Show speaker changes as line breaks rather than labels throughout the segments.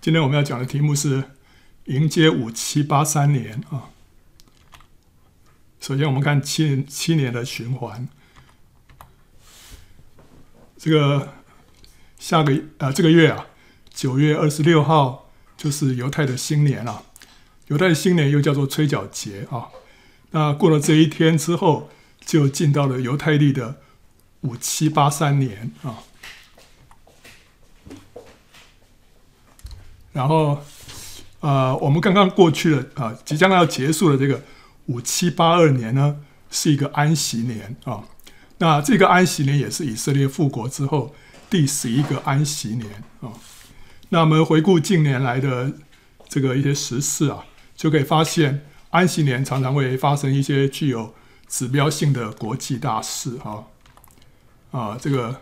今天我们要讲的题目是迎接五七八三年啊。首先，我们看七七年的循环。这个下个啊，这个月啊，九月二十六号就是犹太的新年了。犹太的新年又叫做吹角节啊。那过了这一天之后，就进到了犹太历的五七八三年啊。然后，呃，我们刚刚过去了啊，即将要结束的这个五七八二年呢，是一个安息年啊。那这个安息年也是以色列复国之后第十一个安息年啊。那我们回顾近年来的这个一些时事啊，就可以发现安息年常常会发生一些具有指标性的国际大事啊。啊，这个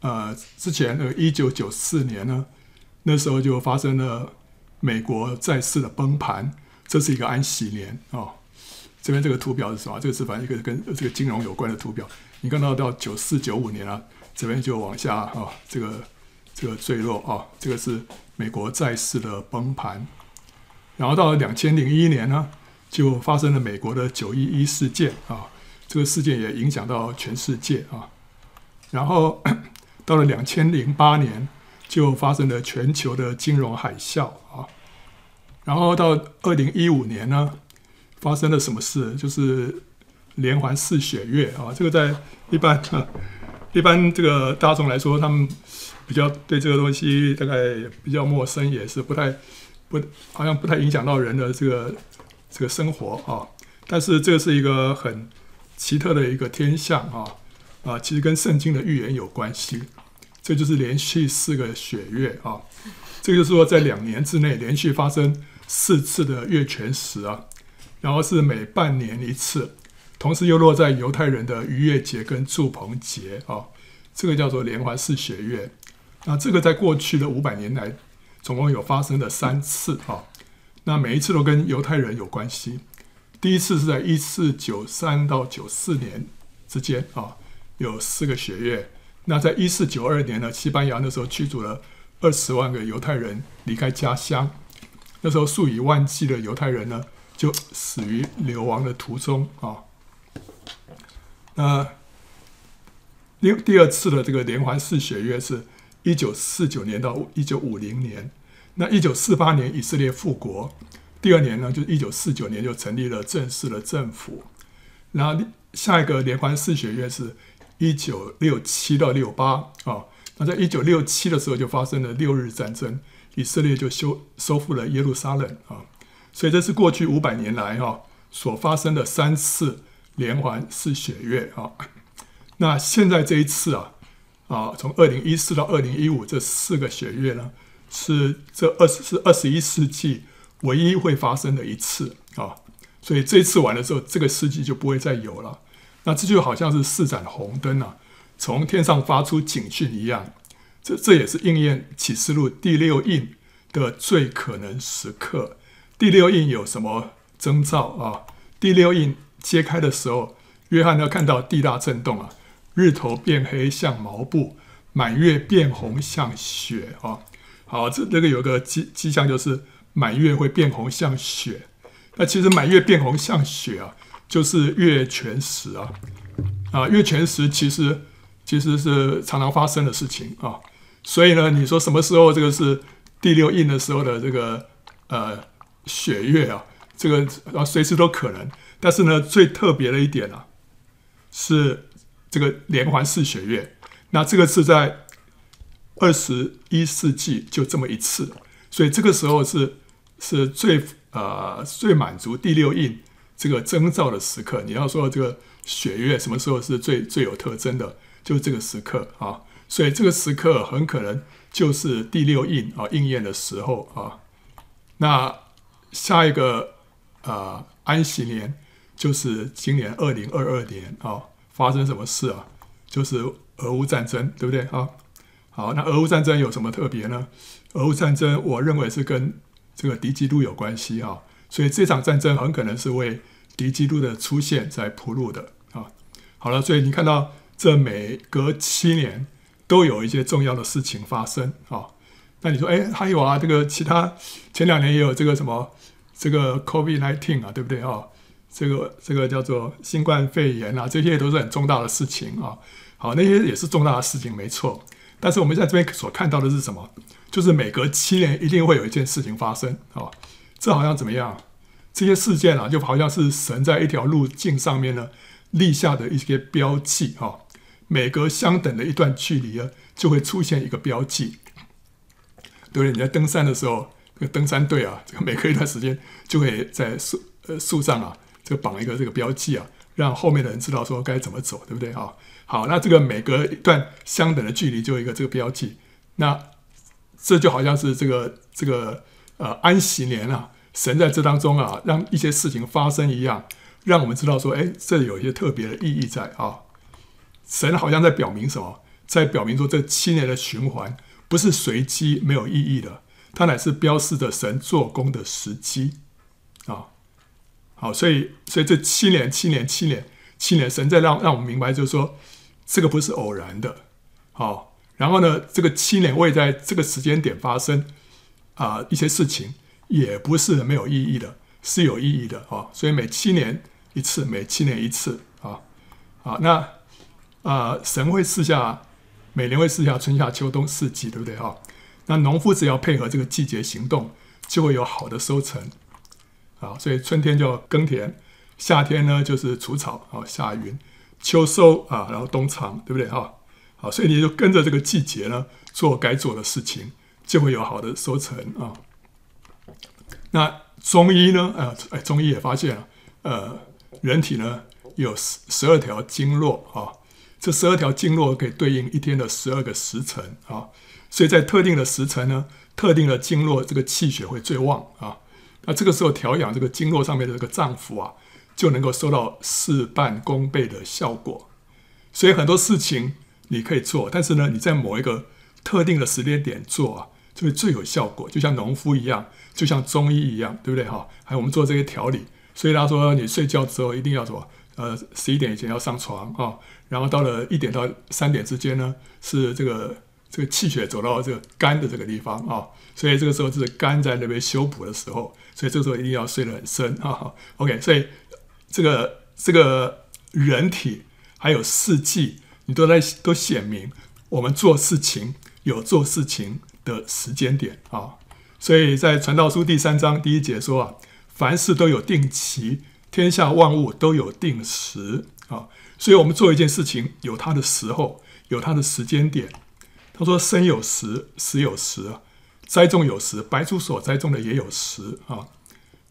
呃，之前的一九九四年呢。那时候就发生了美国债市的崩盘，这是一个安息年哦。这边这个图表是什么？这个是反正一个跟这个金融有关的图表。你看到到九四九五年啊，这边就往下啊、这个这个坠落啊、这个是美国债市的崩盘。然后到了两千零一年呢，就发生了美国的九一一事件啊、这个事件也影响到全世界啊、然后 到了两千零八年。就发生了全球的金融海啸啊，然后到二零一五年呢，发生了什么事？就是连环四血月啊，这个在一般 一般这个大众来说，他们比较对这个东西大概比较陌生，也是不太不好像不太影响到人的这个这个生活啊。但是这是一个很奇特的一个天象啊啊，其实跟圣经的预言有关系。这就是连续四个血月啊，这个就是说在两年之内连续发生四次的月全食啊，然后是每半年一次，同时又落在犹太人的逾越节跟住棚节啊，这个叫做连环四血月。那这个在过去的五百年来总共有发生了三次啊，那每一次都跟犹太人有关系。第一次是在一四九三到九四年之间啊，有四个血月。那在一四九二年呢，西班牙那时候驱逐了二十万个犹太人离开家乡，那时候数以万计的犹太人呢就死于流亡的途中啊。那第第二次的这个连环四血月是一九四九年到一九五零年，那一九四八年以色列复国，第二年呢就一九四九年就成立了正式的政府，然后下一个连环四血月是。一九六七到六八啊，那在一九六七的时候就发生了六日战争，以色列就修收复了耶路撒冷啊，所以这是过去五百年来哈所发生的三次连环式血月啊。那现在这一次啊啊，从二零一四到二零一五这四个血月呢，是这二十是二十一世纪唯一会发生的一次啊，所以这次完了之后，这个世纪就不会再有了。那这就好像是四盏红灯啊，从天上发出警讯一样。这这也是应验启示录第六印的最可能时刻。第六印有什么征兆啊？第六印揭开的时候，约翰呢看到地大震动啊，日头变黑像毛布，满月变红像雪啊。好，这这个有个迹迹象就是满月会变红像雪。那其实满月变红像雪啊。就是月全食啊，啊，月全食其实其实是常常发生的事情啊，所以呢，你说什么时候这个是第六印的时候的这个呃血月啊，这个啊随时都可能。但是呢，最特别的一点啊，是这个连环四血月，那这个是在二十一世纪就这么一次，所以这个时候是是最呃最满足第六印。这个征兆的时刻，你要说这个血月什么时候是最最有特征的，就是这个时刻啊。所以这个时刻很可能就是第六印啊应验的时候啊。那下一个啊安息年就是今年二零二二年啊，发生什么事啊？就是俄乌战争，对不对啊？好，那俄乌战争有什么特别呢？俄乌战争，我认为是跟这个敌基督有关系啊。所以这场战争很可能是为敌基督的出现在铺路的啊。好了，所以你看到这每隔七年都有一些重要的事情发生啊。那你说，哎，还有啊，这个其他前两年也有这个什么这个 COVID-19 啊，对不对啊？这个这个叫做新冠肺炎啊，这些都是很重大的事情啊。好，那些也是重大的事情，没错。但是我们在这边所看到的是什么？就是每隔七年一定会有一件事情发生啊。这好像怎么样？这些事件啊，就好像是神在一条路径上面呢立下的一些标记哈。每隔相等的一段距离啊，就会出现一个标记。对不对？你在登山的时候，这个登山队啊，这 个每隔一段时间就会在树呃树上啊。就绑一个这个标记啊，让后面的人知道说该怎么走，对不对啊？好，那这个每隔一段相等的距离就有一个这个标记，那这就好像是这个这个呃安息年啊，神在这当中啊，让一些事情发生一样，让我们知道说，哎，这里有一些特别的意义在啊。神好像在表明什么？在表明说这七年的循环不是随机没有意义的，它乃是标示着神做工的时机啊。好，所以，所以这七年、七年、七年、七年，神在让让我们明白，就是说，这个不是偶然的。好，然后呢，这个七年我也在这个时间点发生啊，一些事情也不是没有意义的，是有意义的啊。所以每七年一次，每七年一次啊，啊，那啊，神会赐下每年会赐下春夏秋冬四季，对不对啊？那农夫只要配合这个季节行动，就会有好的收成。啊，所以春天就耕田，夏天呢就是除草啊，夏耘，秋收啊，然后冬藏，对不对哈？好，所以你就跟着这个季节呢做该做的事情，就会有好的收成啊。那中医呢？呃，哎，中医也发现了，呃，人体呢有十十二条经络啊，这十二条经络可以对应一天的十二个时辰啊，所以在特定的时辰呢，特定的经络这个气血会最旺啊。那这个时候调养这个经络上面的这个脏腑啊，就能够收到事半功倍的效果。所以很多事情你可以做，但是呢，你在某一个特定的时间点做啊，就会最有效果。就像农夫一样，就像中医一样，对不对哈？还有我们做这些调理，所以他说你睡觉之后一定要什么？呃，十一点以前要上床啊，然后到了一点到三点之间呢，是这个。这个气血走到这个肝的这个地方啊，所以这个时候是肝在那边修补的时候，所以这个时候一定要睡得很深啊。OK，所以这个这个人体还有四季，你都在都显明我们做事情有做事情的时间点啊。所以在传道书第三章第一节说啊，凡事都有定期，天下万物都有定时啊。所以我们做一件事情有它的时候，有它的时间点。他说：“生有时，死有时；栽种有时，白出所栽种的也有时啊。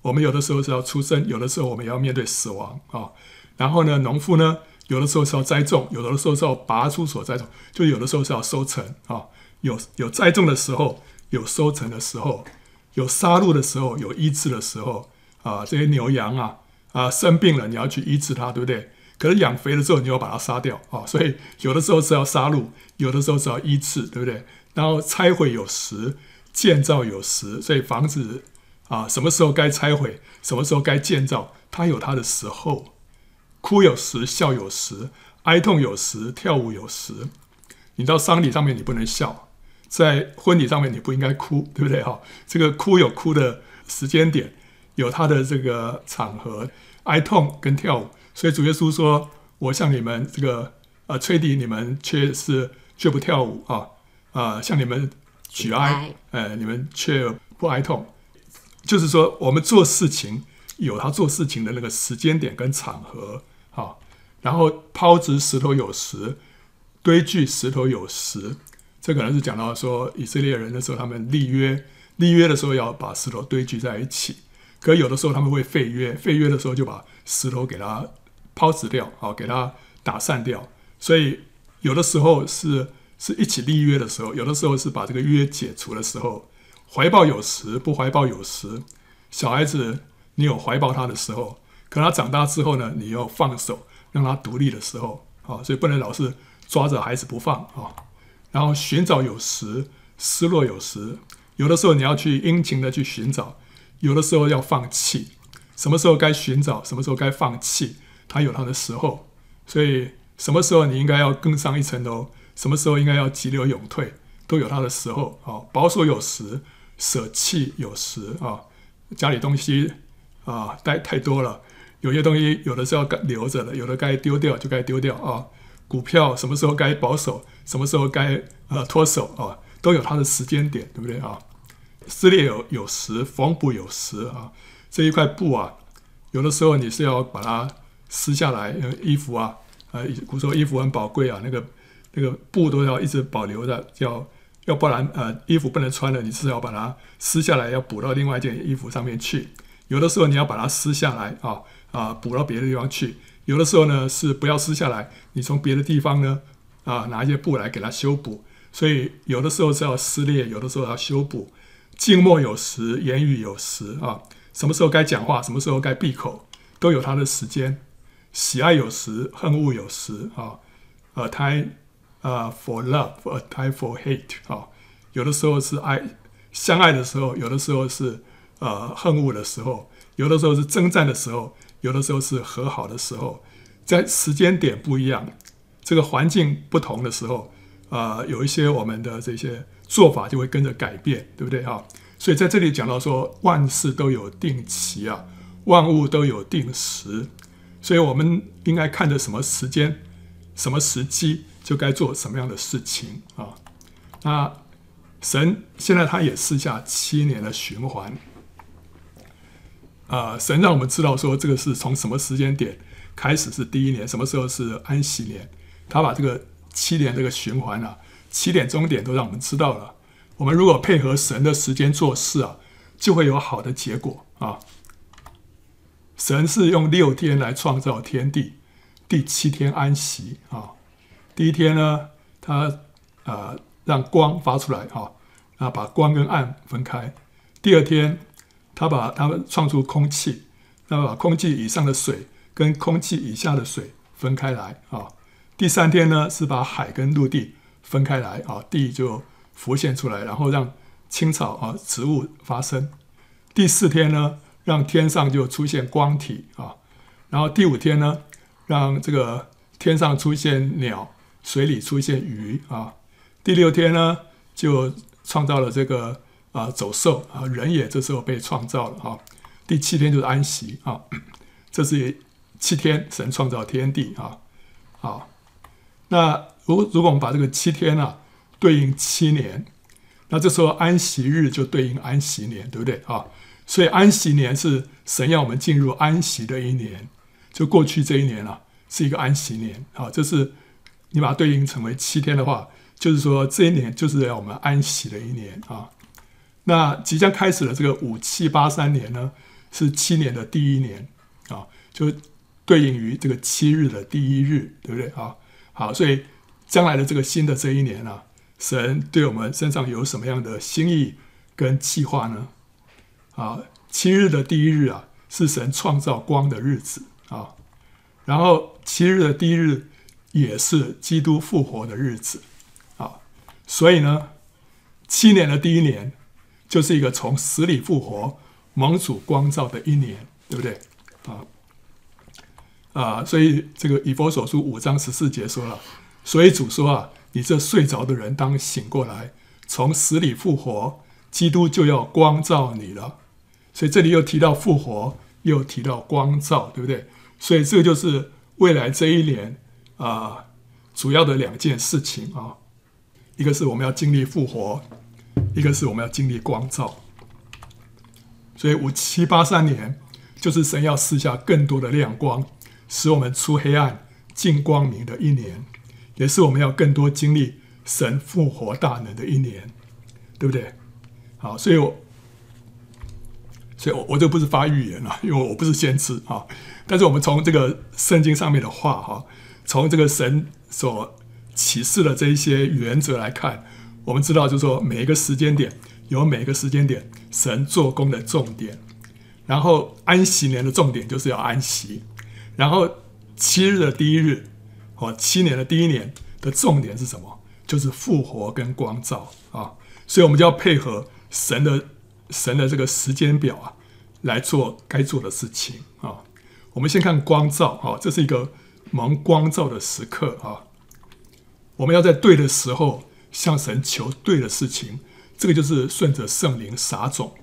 我们有的时候是要出生，有的时候我们也要面对死亡啊。然后呢，农夫呢，有的时候是要栽种，有的时候是要拔出所栽种，就有的时候是要收成啊。有有栽种的时候，有收成的时候，有杀戮的时候，有医治的时候啊。这些牛羊啊啊生病了，你要去医治它，对不对？”可是养肥了之后，你要把它杀掉啊！所以有的时候是要杀戮，有的时候是要医治，对不对？然后拆毁有时，建造有时，所以房子啊，什么时候该拆毁，什么时候该建造，它有它的时候。哭有时，笑有时，哀痛有时，跳舞有时。你到丧礼上面你不能笑，在婚礼上面你不应该哭，对不对？哈，这个哭有哭的时间点，有它的这个场合，哀痛跟跳舞。所以主耶稣说：“我向你们这个呃吹笛，你们却是却不跳舞啊啊！向你们举哀，呃，你们却不哀痛。就是说，我们做事情有他做事情的那个时间点跟场合啊。然后抛掷石头有时，堆聚石头有时。这可能是讲到说以色列人的时候，他们立约，立约的时候要把石头堆聚在一起。可有的时候他们会废约，废约的时候就把石头给它。”抛掷掉，好，给它打散掉。所以有的时候是是一起立约的时候，有的时候是把这个约解除的时候。怀抱有时，不怀抱有时。小孩子，你有怀抱他的时候，可他长大之后呢，你要放手，让他独立的时候，啊，所以不能老是抓着孩子不放啊。然后寻找有时，失落有时。有的时候你要去殷勤的去寻找，有的时候要放弃。什么时候该寻找，什么时候该放弃。他有他的时候，所以什么时候你应该要更上一层楼，什么时候应该要急流勇退，都有它的时候啊，保守有时，舍弃有时啊。家里东西啊带太多了，有些东西有的时候该留着的，有的该丢掉就该丢掉啊。股票什么时候该保守，什么时候该呃脱手啊，都有它的时间点，对不对啊？撕裂有有时，缝补有时啊。这一块布啊，有的时候你是要把它撕下来，因为衣服啊，呃，古时候衣服很宝贵啊，那个那个布都要一直保留的，要要不然呃衣服不能穿了，你是要把它撕下来，要补到另外一件衣服上面去。有的时候你要把它撕下来啊啊，补到别的地方去。有的时候呢是不要撕下来，你从别的地方呢啊拿一些布来给它修补。所以有的时候是要撕裂，有的时候要修补。静默有时，言语有时啊。什么时候该讲话，什么时候该闭口，都有它的时间。喜爱有时，恨恶有时啊。A time 啊，for love，a time for hate 啊。有的时候是爱相爱的时候，有的时候是呃恨恶的时候，有的时候是征战的时候，有的时候是和好的时候。在时间点不一样，这个环境不同的时候啊，有一些我们的这些做法就会跟着改变，对不对啊？所以在这里讲到说，万事都有定期啊，万物都有定时，所以我们应该看着什么时间、什么时机，就该做什么样的事情啊。那神现在他也赐下七年的循环啊，神让我们知道说，这个是从什么时间点开始是第一年，什么时候是安息年，他把这个七年这个循环啊，起点终点都让我们知道了。我们如果配合神的时间做事啊，就会有好的结果啊。神是用六天来创造天地，第七天安息啊。第一天呢，他啊让光发出来啊，啊把光跟暗分开。第二天，他把他们创出空气，那把空气以上的水跟空气以下的水分开来啊。第三天呢，是把海跟陆地分开来啊，地就。浮现出来，然后让青草啊、植物发生。第四天呢，让天上就出现光体啊。然后第五天呢，让这个天上出现鸟，水里出现鱼啊。第六天呢，就创造了这个啊走兽啊，人也这时候被创造了啊。第七天就是安息啊，这是七天神创造天地啊。好，那如如果我们把这个七天啊。对应七年，那这时候安息日就对应安息年，对不对啊？所以安息年是神要我们进入安息的一年，就过去这一年啊，是一个安息年啊。这是你把它对应成为七天的话，就是说这一年就是要我们安息的一年啊。那即将开始的这个五七八三年呢，是七年的第一年啊，就对应于这个七日的第一日，对不对啊？好，所以将来的这个新的这一年啊。神对我们身上有什么样的心意跟计划呢？啊，七日的第一日啊，是神创造光的日子啊。然后七日的第一日也是基督复活的日子啊。所以呢，七年的第一年就是一个从死里复活、蒙主光照的一年，对不对？啊啊，所以这个以佛所书五章十四节说了，所以主说啊。你这睡着的人，当醒过来，从死里复活，基督就要光照你了。所以这里又提到复活，又提到光照，对不对？所以这个就是未来这一年啊、主要的两件事情啊，一个是我们要经历复活，一个是我们要经历光照。所以五七八三年，就是神要赐下更多的亮光，使我们出黑暗进光明的一年。也是我们要更多经历神复活大能的一年，对不对？好，所以我，所以我我就不是发预言了，因为我不是先知啊。但是我们从这个圣经上面的话哈，从这个神所启示的这一些原则来看，我们知道就是说每一个时间点有每一个时间点神做工的重点，然后安息年的重点就是要安息，然后七日的第一日。哦，七年的第一年的重点是什么？就是复活跟光照啊，所以我们就要配合神的神的这个时间表啊，来做该做的事情啊。我们先看光照啊，这是一个蒙光照的时刻啊。我们要在对的时候向神求对的事情，这个就是顺着圣灵撒种，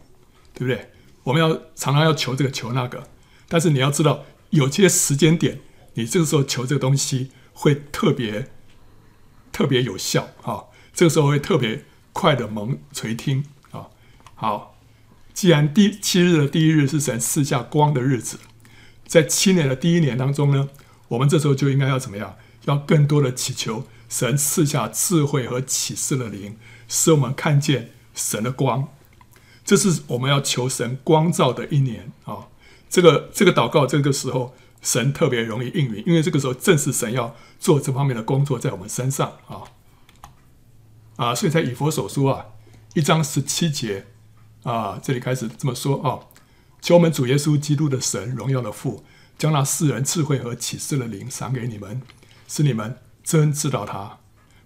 对不对？我们要常常要求这个求那个，但是你要知道，有些时间点，你这个时候求这个东西会特别特别有效啊，这个时候会特别快的蒙垂听啊。好，既然第七日的第一日是神赐下光的日子，在七年的第一年当中呢，我们这时候就应该要怎么样？要更多的祈求。神赐下智慧和启示的灵，使我们看见神的光。这是我们要求神光照的一年啊！这个这个祷告，这个时候神特别容易应允，因为这个时候正是神要做这方面的工作在我们身上啊啊！所以在以弗所书啊一章十七节啊，这里开始这么说啊：求我们主耶稣基督的神荣耀的父，将那世人智慧和启示的灵赏给你们，使你们。真知道他，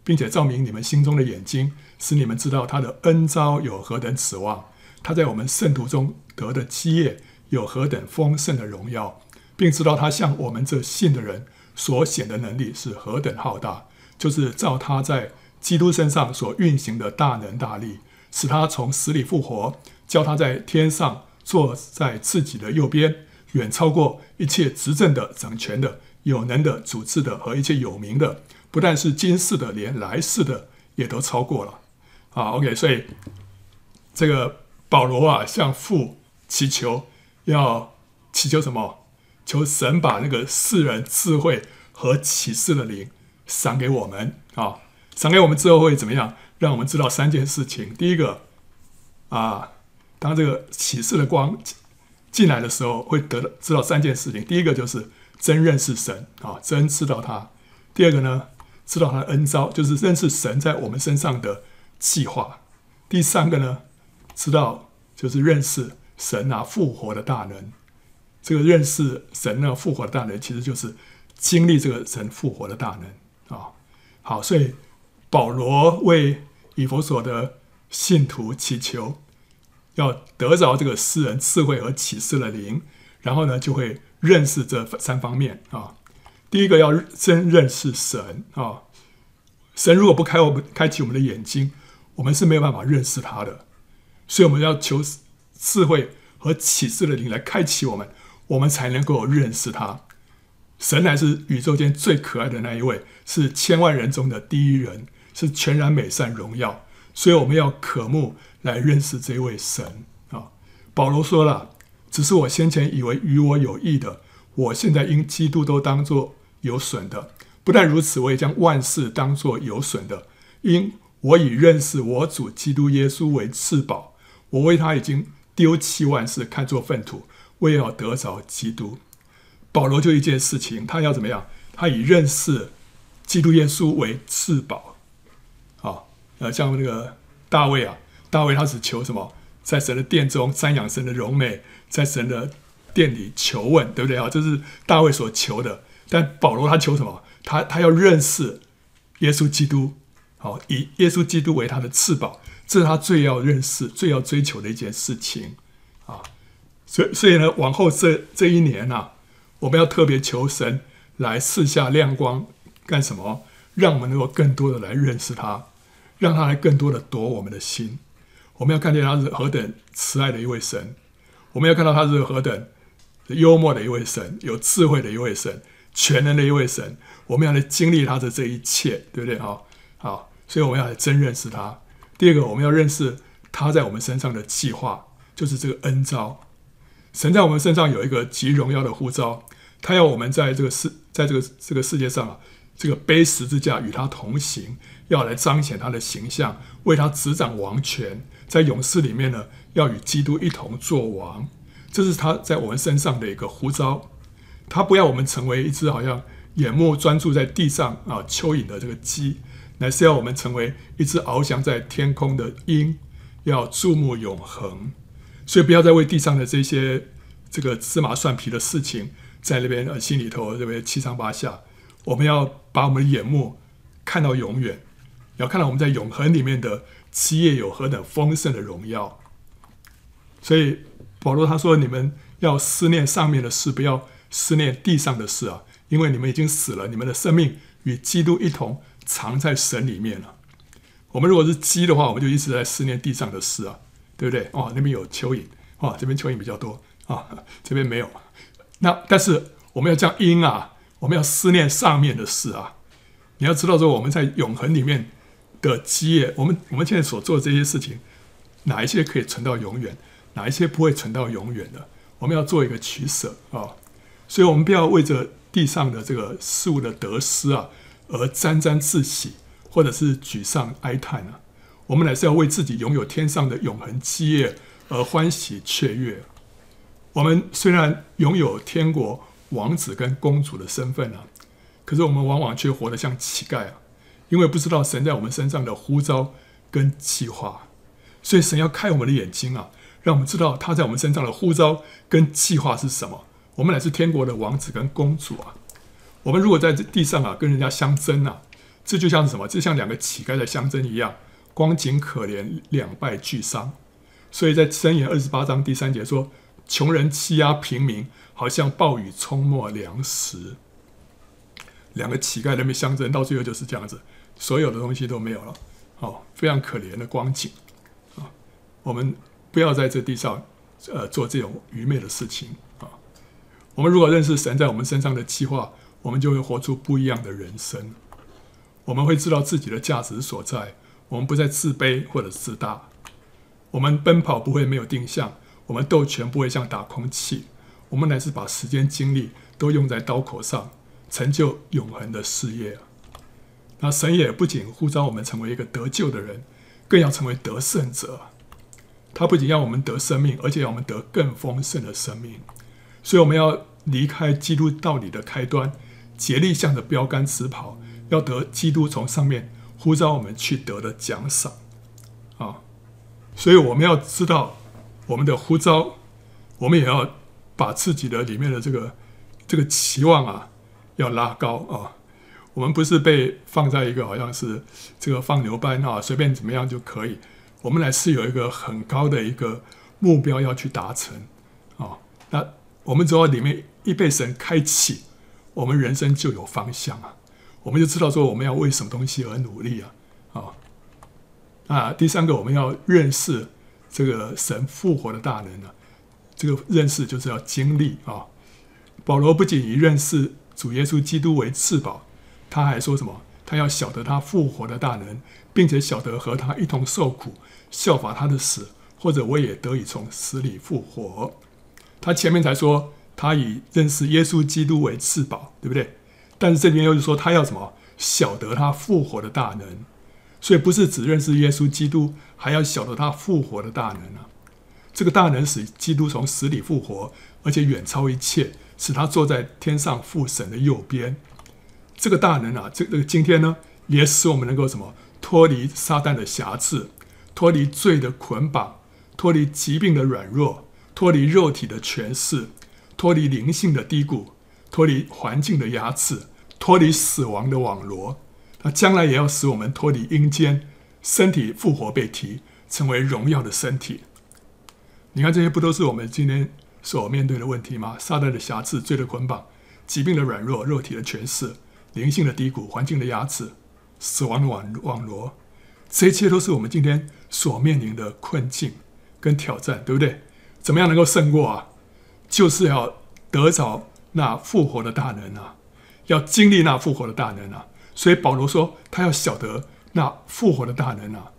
并且照明你们心中的眼睛，使你们知道他的恩召有何等指望，他在我们圣徒中得的基业有何等丰盛的荣耀，并知道他向我们这信的人所显的能力是何等浩大，就是照他在基督身上所运行的大能大力，使他从死里复活，叫他在天上坐在自己的右边，远超过一切执政的、掌权的。有能的、主治的和一切有名的，不但是今世的，连来世的也都超过了。啊，OK，所以这个保罗啊，向父祈求，要祈求什么？求神把那个世人智慧和启示的灵赏给我们啊！赏给我们之后会怎么样？让我们知道三件事情。第一个啊，当这个启示的光进来的时候，会得知道三件事情。第一个就是。真认识神啊，真知道他。第二个呢，知道他的恩招，就是认识神在我们身上的计划。第三个呢，知道就是认识神啊复活的大能。这个认识神那复活的大能，其实就是经历这个神复活的大能啊。好，所以保罗为以弗所的信徒祈求，要得着这个诗人智慧和启示的灵，然后呢，就会。认识这三方面啊，第一个要真认识神啊，神如果不开我们开启我们的眼睛，我们是没有办法认识他的，所以我们要求智慧和启示的灵来开启我们，我们才能够认识他。神乃是宇宙间最可爱的那一位，是千万人中的第一人，是全然美善荣耀，所以我们要渴慕来认识这位神啊。保罗说了。只是我先前以为与我有益的，我现在因基督都当作有损的。不但如此，我也将万事当作有损的，因我以认识我主基督耶稣为至宝。我为他已经丢弃万事，看作粪土，为要得着基督。保罗就一件事情，他要怎么样？他以认识基督耶稣为至宝。啊，呃，像那个大卫啊，大卫他只求什么？在神的殿中瞻仰神的荣美。在神的殿里求问，对不对啊？这是大卫所求的。但保罗他求什么？他他要认识耶稣基督，好，以耶稣基督为他的至宝，这是他最要认识、最要追求的一件事情啊。所以，所以呢，往后这这一年啊，我们要特别求神来赐下亮光，干什么？让我们能够更多的来认识他，让他来更多的夺我们的心。我们要看见他是何等慈爱的一位神。我们要看到他是何等幽默的一位神，有智慧的一位神，全能的一位神。我们要来经历他的这一切，对不对？好，好，所以我们要来真认识他。第二个，我们要认识他在我们身上的计划，就是这个恩召。神在我们身上有一个极荣耀的呼召，他要我们在这个世，在这个这个世界上啊，这个背十字架与他同行，要来彰显他的形象，为他执掌王权，在勇士里面呢。要与基督一同作王，这是他在我们身上的一个呼召。他不要我们成为一只好像眼目专注在地上啊蚯蚓的这个鸡，乃是要我们成为一只翱翔在天空的鹰，要注目永恒。所以不要再为地上的这些这个芝麻蒜皮的事情在那边呃心里头这边七上八下。我们要把我们的眼目看到永远，要看到我们在永恒里面的基业有何等丰盛的荣耀。所以保罗他说：“你们要思念上面的事，不要思念地上的事啊！因为你们已经死了，你们的生命与基督一同藏在神里面了。”我们如果是鸡的话，我们就一直在思念地上的事啊，对不对？哦，那边有蚯蚓，哦，这边蚯蚓比较多啊，这边没有。那但是我们要讲鹰啊，我们要思念上面的事啊。你要知道说我们在永恒里面的基业，我们我们现在所做的这些事情，哪一些可以存到永远，哪一些不会存到永远的，我们要做一个取舍啊。所以，我们不要为着地上的这个事物的得失啊，而沾沾自喜，或者是沮丧哀叹啊。我们乃是要为自己拥有天上的永恒基业而欢喜雀跃。我们虽然拥有天国王子跟公主的身份啊，可是我们往往却活得像乞丐啊，因为不知道神在我们身上的呼召跟计划。所以，神要开我们的眼睛啊，让我们知道他在我们身上的呼召跟计划是什么。我们乃是天国的王子跟公主啊！我们如果在这地上啊跟人家相争啊，这就像是什么？这像两个乞丐的相争一样，光景可怜，两败俱伤。所以在箴言二十八章第三节说：“穷人欺压平民，好像暴雨冲没粮食。”两个乞丐在那边相争，到最后就是这样子，所有的东西都没有了。哦，非常可怜的光景啊！我们不要在这地上呃做这种愚昧的事情啊。我们如果认识神在我们身上的计划，我们就会活出不一样的人生。我们会知道自己的价值所在，我们不再自卑或者自大。我们奔跑不会没有定向，我们斗拳不会像打空气。我们乃是把时间精力都用在刀口上，成就永恒的事业。那神也不仅呼召我们成为一个得救的人，更要成为得胜者。他不仅要我们得生命，而且要我们得更丰盛的生命。所以我们要离开基督道理的开端，竭力向着标杆直跑，要得基督从上面呼召我们去得的奖赏啊！所以我们要知道我们的呼召，我们也要把自己的里面的这个这个期望啊，要拉高啊！我们不是被放在一个好像是这个放牛班啊，随便怎么样就可以。我们来是有一个很高的一个目标要去达成啊！那。我们只要里面一被神开启，我们人生就有方向啊！我们就知道说我们要为什么东西而努力啊！啊，啊，第三个我们要认识这个神复活的大能啊！这个认识就是要经历啊！保罗不仅以认识主耶稣基督为至宝，他还说什么？他要晓得他复活的大能，并且晓得和他一同受苦，效法他的死，或者我也得以从死里复活。他前面才说他以认识耶稣基督为至宝，对不对？但是这边又是说他要什么？晓得他复活的大能，所以不是只认识耶稣基督，还要晓得他复活的大能啊！这个大能使基督从死里复活，而且远超一切，使他坐在天上父神的右边。这个大能啊，这个今天呢，也使我们能够什么？脱离撒旦的辖制，脱离罪的捆绑，脱离疾病的软弱。脱离肉体的权势，脱离灵性的低谷，脱离环境的压制，脱离死亡的网罗。他将来也要使我们脱离阴间，身体复活被提，成为荣耀的身体。你看这些不都是我们今天所面对的问题吗？撒旦的瑕疵、罪的捆绑、疾病的软弱、肉体的权势、灵性的低谷、环境的压制、死亡的网网罗，这一切都是我们今天所面临的困境跟挑战，对不对？怎么样能够胜过啊？就是要得着那复活的大能啊，要经历那复活的大能啊。所以保罗说，他要晓得那复活的大能啊，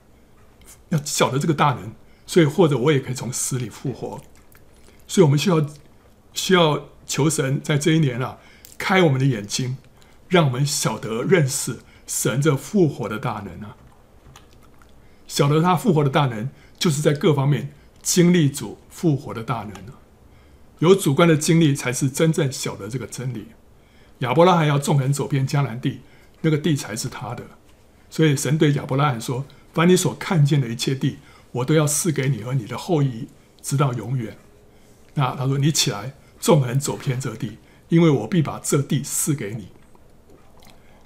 要晓得这个大能。所以或者我也可以从死里复活。所以我们需要需要求神在这一年啊，开我们的眼睛，让我们晓得认识神这复活的大能啊。晓得他复活的大能，就是在各方面。经历主复活的大能，有主观的经历才是真正晓得这个真理。亚伯拉罕要纵横走遍迦南地，那个地才是他的。所以神对亚伯拉罕说：“把你所看见的一切地，我都要赐给你和你的后裔，直到永远。”那他说：“你起来，纵横走遍这地，因为我必把这地赐给你。”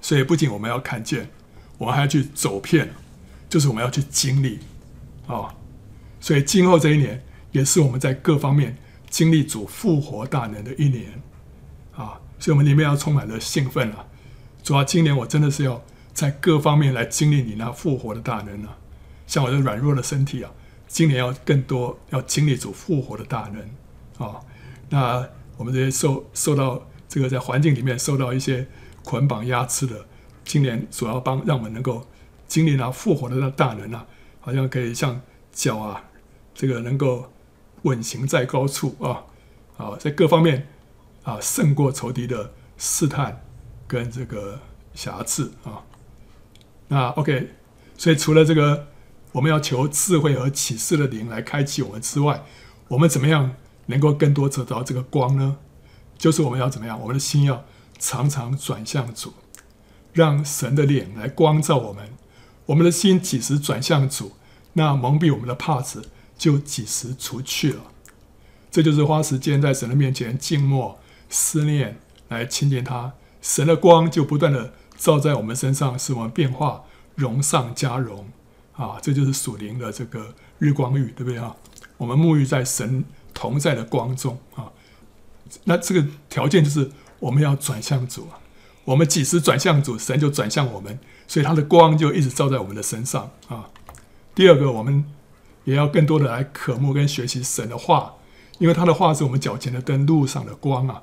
所以不仅我们要看见，我们还要去走遍，就是我们要去经历啊。所以今后这一年也是我们在各方面经历主复活大能的一年啊！所以我们里面要充满了兴奋了。主要，今年我真的是要在各方面来经历你那复活的大能啊。像我这软弱的身体啊，今年要更多要经历主复活的大能啊。那我们这些受受到这个在环境里面受到一些捆绑压制的，今年主要帮让我们能够经历那复活的那大人啊，好像可以像脚啊，这个能够稳行在高处啊，啊，在各方面啊胜过仇敌的试探跟这个瑕疵啊。那 OK，所以除了这个。我们要求智慧和启示的灵来开启我们之外，我们怎么样能够更多得到这个光呢？就是我们要怎么样？我们的心要常常转向主，让神的脸来光照我们。我们的心几时转向主，那蒙蔽我们的帕子就几时除去了。这就是花时间在神的面前静默思念，来亲近他。神的光就不断地照在我们身上，使我们变化，荣上加荣。啊，这就是属灵的这个日光浴，对不对啊？我们沐浴在神同在的光中啊。那这个条件就是我们要转向主啊。我们几时转向主，神就转向我们，所以他的光就一直照在我们的身上啊。第二个，我们也要更多的来渴慕跟学习神的话，因为他的话是我们脚前的灯，路上的光啊。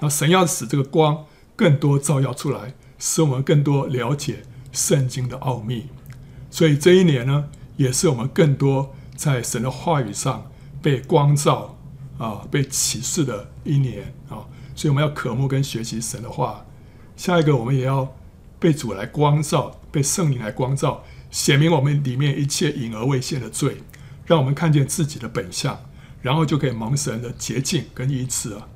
那神要使这个光更多照耀出来，使我们更多了解圣经的奥秘。所以这一年呢，也是我们更多在神的话语上被光照啊，被启示的一年啊。所以我们要渴慕跟学习神的话。下一个，我们也要被主来光照，被圣灵来光照，显明我们里面一切隐而未现的罪，让我们看见自己的本相，然后就可以蒙神的洁净跟医治啊。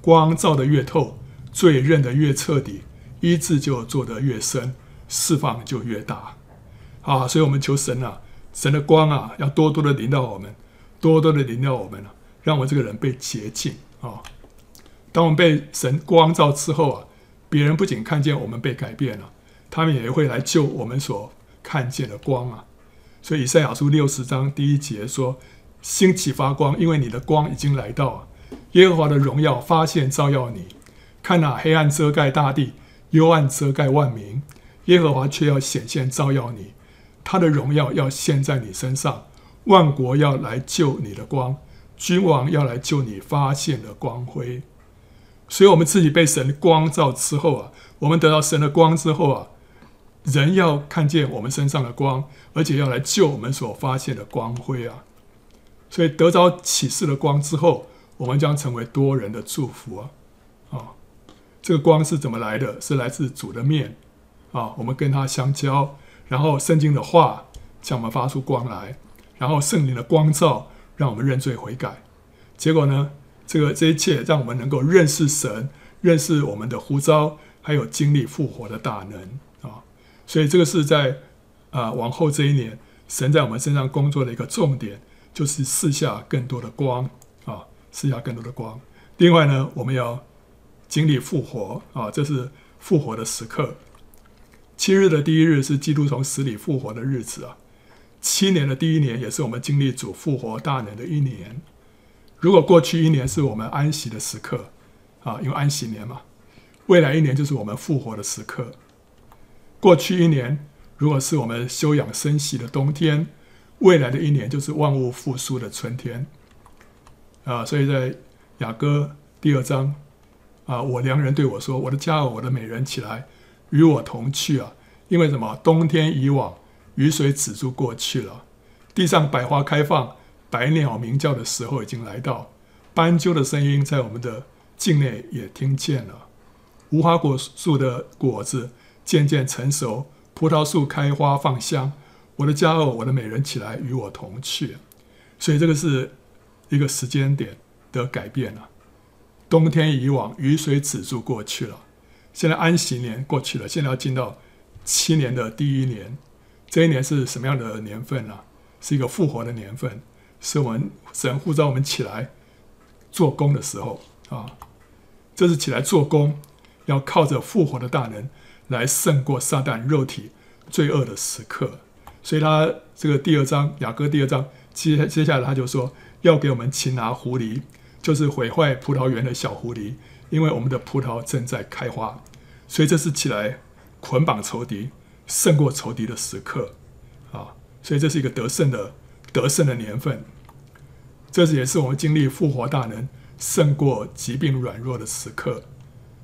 光照得越透，罪认得越彻底，医治就做得越深，释放就越大。啊，所以我们求神啊，神的光啊，要多多的临到我们，多多的临到我们，让我这个人被洁净啊。当我们被神光照之后啊，别人不仅看见我们被改变了，他们也会来救我们所看见的光啊。所以以赛亚书六十章第一节说：“兴起发光，因为你的光已经来到，耶和华的荣耀发现照耀你。看那，黑暗遮盖大地，幽暗遮盖万民，耶和华却要显现照耀你。”他的荣耀要现在你身上，万国要来救你的光，君王要来救你发现的光辉。所以，我们自己被神光照之后啊，我们得到神的光之后啊，人要看见我们身上的光，而且要来救我们所发现的光辉啊。所以，得着启示的光之后，我们将成为多人的祝福啊！啊，这个光是怎么来的？是来自主的面啊！我们跟他相交。然后圣经的话向我们发出光来，然后圣灵的光照让我们认罪悔改。结果呢，这个这一切让我们能够认识神，认识我们的呼召，还有经历复活的大能啊！所以这个是在啊往后这一年，神在我们身上工作的一个重点，就是赐下更多的光啊，赐下更多的光。另外呢，我们要经历复活啊，这是复活的时刻。七日的第一日是基督从死里复活的日子啊，七年的第一年也是我们经历主复活大能的一年。如果过去一年是我们安息的时刻啊，因为安息年嘛，未来一年就是我们复活的时刻。过去一年如果是我们休养生息的冬天，未来的一年就是万物复苏的春天啊。所以在雅歌第二章啊，我良人对我说：“我的佳偶，我的美人，起来。”与我同去啊！因为什么？冬天已往，雨水止住过去了，地上百花开放，百鸟鸣叫的时候已经来到。斑鸠的声音在我们的境内也听见了。无花果树的果子渐渐成熟，葡萄树开花放香。我的佳偶，我的美人，起来与我同去。所以这个是一个时间点的改变了。冬天以往，雨水止住过去了。现在安息年过去了，现在要进到七年的第一年。这一年是什么样的年份呢？是一个复活的年份，是我们神呼召我们起来做工的时候啊。这是起来做工，要靠着复活的大能来胜过撒旦肉体罪恶的时刻。所以他这个第二章雅歌第二章接接下来他就说要给我们擒拿狐狸，就是毁坏葡萄园的小狐狸。因为我们的葡萄正在开花，所以这是起来捆绑仇敌，胜过仇敌的时刻啊，所以这是一个得胜的得胜的年份。这是也是我们经历复活大能胜过疾病软弱的时刻。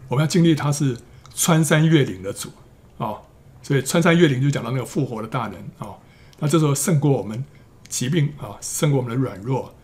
我们要经历他是穿山越岭的主啊，所以穿山越岭就讲到那个复活的大能啊。那这时候胜过我们疾病啊，胜过我们的软弱。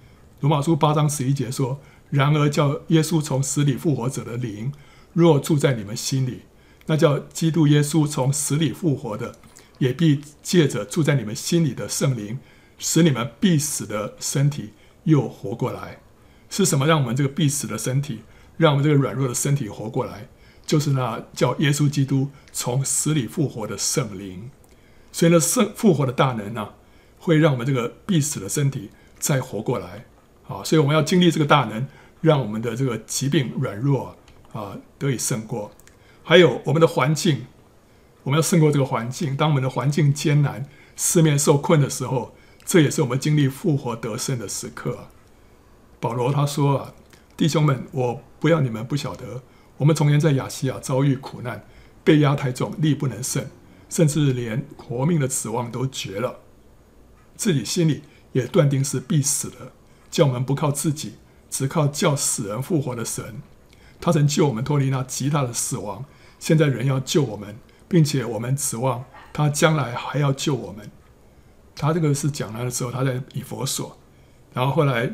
罗马书八章十一节说：“然而叫耶稣从死里复活者的灵，若住在你们心里，那叫基督耶稣从死里复活的，也必借着住在你们心里的圣灵，使你们必死的身体又活过来。是什么让我们这个必死的身体？”让我们这个软弱的身体活过来，就是那叫耶稣基督从死里复活的圣灵。所以呢，圣复活的大能呢、啊，会让我们这个必死的身体再活过来。啊，所以我们要经历这个大能，让我们的这个疾病软弱啊得以胜过。还有我们的环境，我们要胜过这个环境。当我们的环境艰难、四面受困的时候，这也是我们经历复活得胜的时刻。保罗他说啊。弟兄们，我不要你们不晓得，我们从前在亚细亚遭遇苦难，被压太重，力不能胜，甚至连活命的指望都绝了，自己心里也断定是必死的。叫我们不靠自己，只靠叫死人复活的神。他曾救我们脱离那极大的死亡，现在人要救我们，并且我们指望他将来还要救我们。他这个是讲来的时候，他在以佛所，然后后来。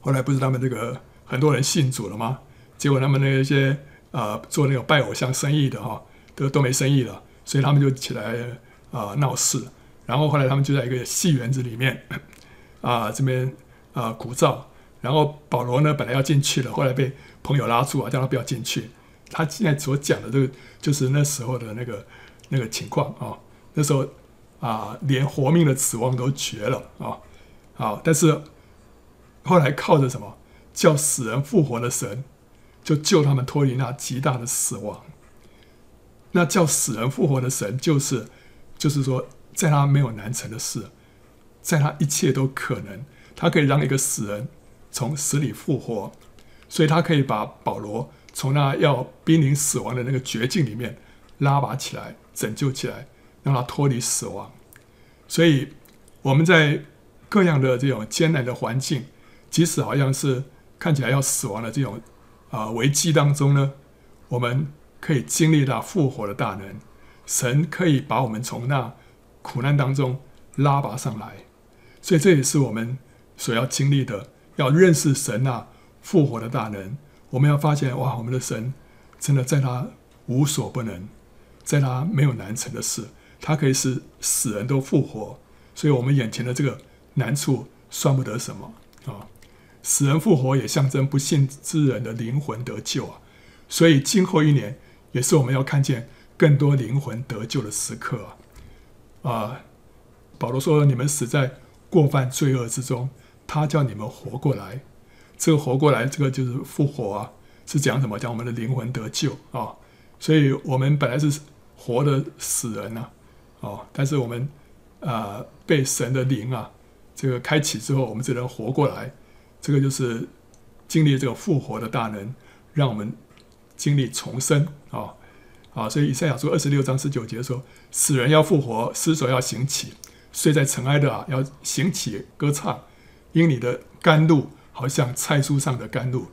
后来不是他们这个很多人信主了吗？结果他们那些啊、做那个拜偶像生意的哈、都都没生意了，所以他们就起来啊、闹事。然后后来他们就在一个戏园子里面啊、这边啊、鼓噪。然后保罗呢本来要进去了，后来被朋友拉住啊，叫他不要进去。他现在所讲的这个就是那时候的那个那个情况啊、那时候啊、连活命的指望都绝了啊，好、但是。后来靠着什么叫死人复活的神，就救他们脱离那极大的死亡。那叫死人复活的神，就是就是说，在他没有难成的事，在他一切都可能，他可以让一个死人从死里复活，所以他可以把保罗从那要濒临死亡的那个绝境里面拉拔起来，拯救起来，让他脱离死亡。所以我们在各样的这种艰难的环境。即使好像是看起来要死亡的这种啊危机当中呢，我们可以经历到复活的大能，神可以把我们从那苦难当中拉拔上来，所以这也是我们所要经历的，要认识神那复活的大能。我们要发现哇，我们的神真的在他无所不能，在他没有难成的事，它可以使死人都复活，所以我们眼前的这个难处算不得什么啊。死人复活也象征不信之人的灵魂得救啊，所以今后一年也是我们要看见更多灵魂得救的时刻啊！啊，保罗说：“你们死在过犯罪恶之中，他叫你们活过来。这个活过来，这个就是复活啊，是讲什么？讲我们的灵魂得救啊！所以我们本来是活的死人呐，啊，哦但是我们啊被神的灵啊这个开启之后，我们只能活过来。”这个就是经历这个复活的大能，让我们经历重生啊啊！所以以赛亚书二十六章十九节说：“死人要复活，尸首要行起，睡在尘埃的啊要行起歌唱，因你的甘露好像菜蔬上的甘露，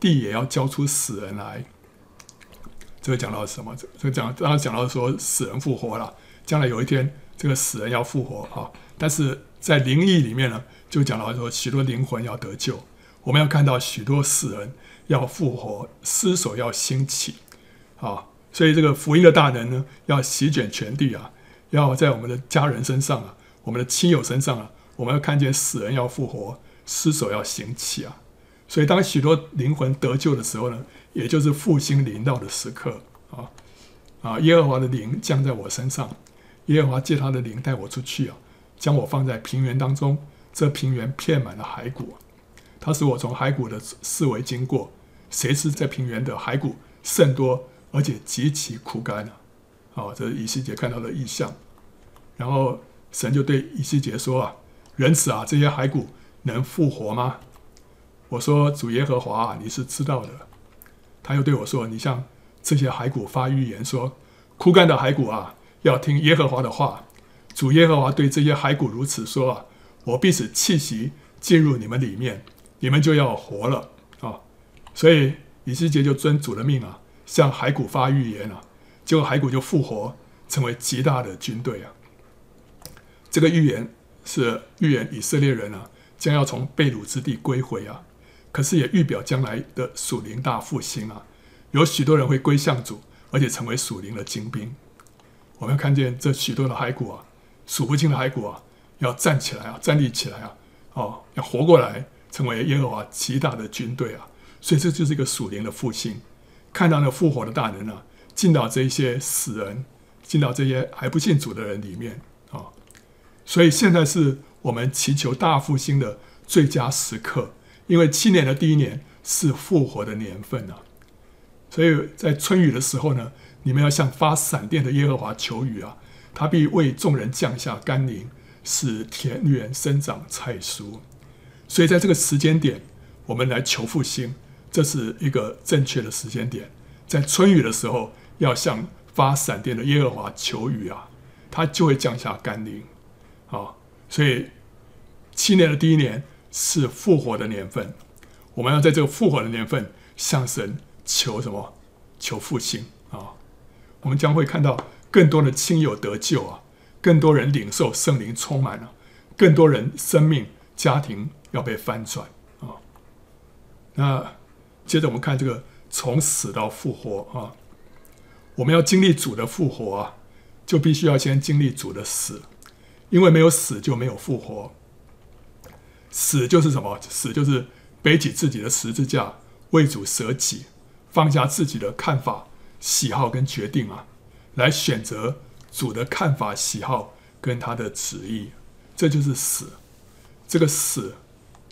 地也要交出死人来。”这个讲到什么？这个讲刚刚讲到说死人复活了，将来有一天这个死人要复活啊！但是在灵异里面呢？就讲到说，许多灵魂要得救，我们要看到许多死人要复活，尸首要兴起，啊，所以这个福音的大能呢，要席卷全地啊，要在我们的家人身上啊，我们的亲友身上啊，我们要看见死人要复活，尸首要兴起啊，所以当许多灵魂得救的时候呢，也就是复兴临到的时刻啊，啊，耶和华的灵降在我身上，耶和华借他的灵带我出去啊，将我放在平原当中。这平原遍满了骸骨，他使我从骸骨的四围经过。谁知这平原的骸骨甚多，而且极其枯干了。哦，这是以西结看到的异象。然后神就对以西结说：“啊，人子啊，这些骸骨能复活吗？”我说：“主耶和华啊，你是知道的。”他又对我说：“你向这些骸骨发预言说，枯干的骸骨啊，要听耶和华的话。主耶和华对这些骸骨如此说啊：我必使气息进入你们里面，你们就要活了啊！所以以西结就遵主的命啊，向骸骨发预言啊，结果骸骨就复活，成为极大的军队啊。这个预言是预言以色列人啊将要从被掳之地归回啊，可是也预表将来的属灵大复兴啊，有许多人会归向主，而且成为属灵的精兵。我们看见这许多的骸骨啊。数不清的骸骨啊，要站起来啊，站立起来啊，哦，要活过来，成为耶和华极大的军队啊！所以这就是一个属灵的复兴，看到那复活的大能啊，进到这一些死人，进到这些还不信主的人里面啊！所以现在是我们祈求大复兴的最佳时刻，因为七年的第一年是复活的年份啊！所以在春雨的时候呢，你们要向发闪电的耶和华求雨啊！他必为众人降下甘霖，使田园生长菜蔬。所以，在这个时间点，我们来求复兴，这是一个正确的时间点。在春雨的时候，要向发闪电的耶和华求雨啊，他就会降下甘霖。啊，所以七年的第一年是复活的年份，我们要在这个复活的年份向神求什么？求复兴啊！我们将会看到。更多的亲友得救啊，更多人领受圣灵充满了，更多人生命家庭要被翻转啊。那接着我们看这个从死到复活啊，我们要经历主的复活啊，就必须要先经历主的死，因为没有死就没有复活。死就是什么？死就是背起自己的十字架，为主舍己，放下自己的看法、喜好跟决定啊。来选择主的看法、喜好跟他的旨意，这就是死。这个死